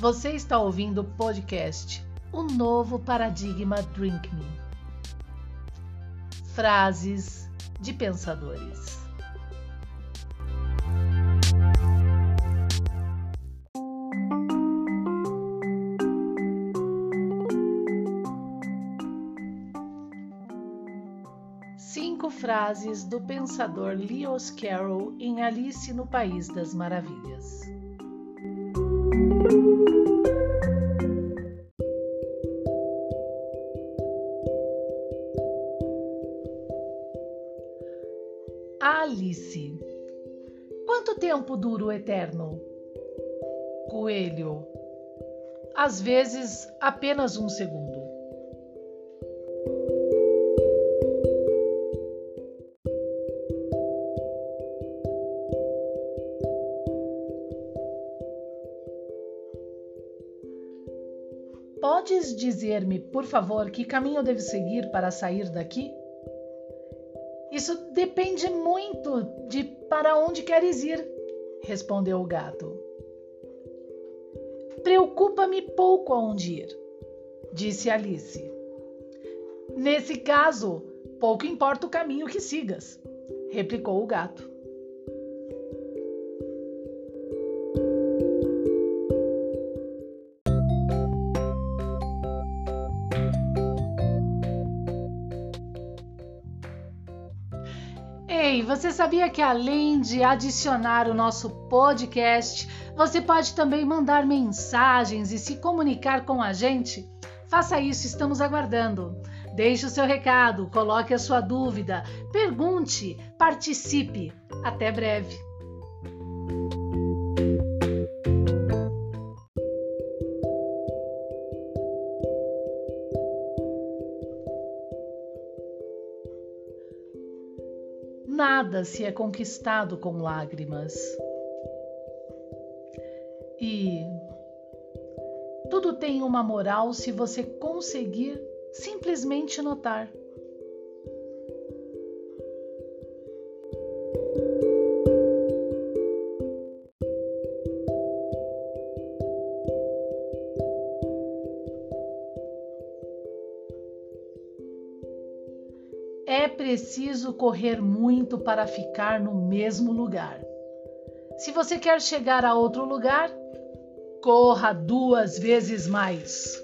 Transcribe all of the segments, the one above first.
Você está ouvindo o podcast O Novo Paradigma Drink Me. Frases de pensadores. Cinco frases do pensador Lewis Carroll em Alice no País das Maravilhas. Alice. Quanto tempo dura o eterno? Coelho. Às vezes, apenas um segundo. Podes dizer-me, por favor, que caminho devo seguir para sair daqui? Isso depende muito de para onde queres ir, respondeu o gato. Preocupa-me pouco aonde ir, disse Alice. Nesse caso, pouco importa o caminho que sigas, replicou o gato. Ei, você sabia que além de adicionar o nosso podcast, você pode também mandar mensagens e se comunicar com a gente? Faça isso, estamos aguardando. Deixe o seu recado, coloque a sua dúvida, pergunte, participe. Até breve. Nada se é conquistado com lágrimas. E tudo tem uma moral se você conseguir simplesmente notar. É preciso correr muito para ficar no mesmo lugar. Se você quer chegar a outro lugar, corra duas vezes mais.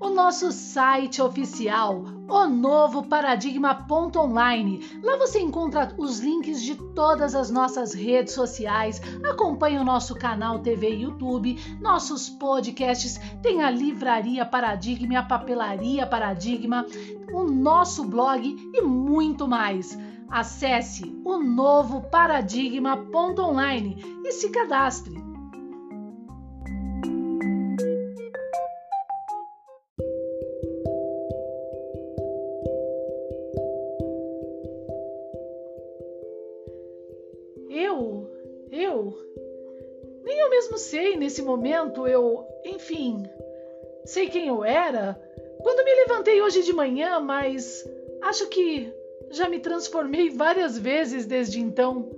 o nosso site oficial, o novo paradigma.online. Lá você encontra os links de todas as nossas redes sociais, acompanha o nosso canal TV e YouTube, nossos podcasts, tem a livraria Paradigma, a papelaria Paradigma, o nosso blog e muito mais. Acesse o novo paradigma.online e se cadastre. Eu, nem eu mesmo sei nesse momento, eu, enfim, sei quem eu era quando me levantei hoje de manhã, mas acho que já me transformei várias vezes desde então.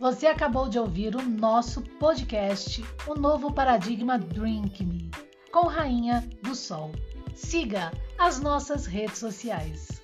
Você acabou de ouvir o nosso podcast, O Novo Paradigma Drink Me, com Rainha do Sol. Siga as nossas redes sociais.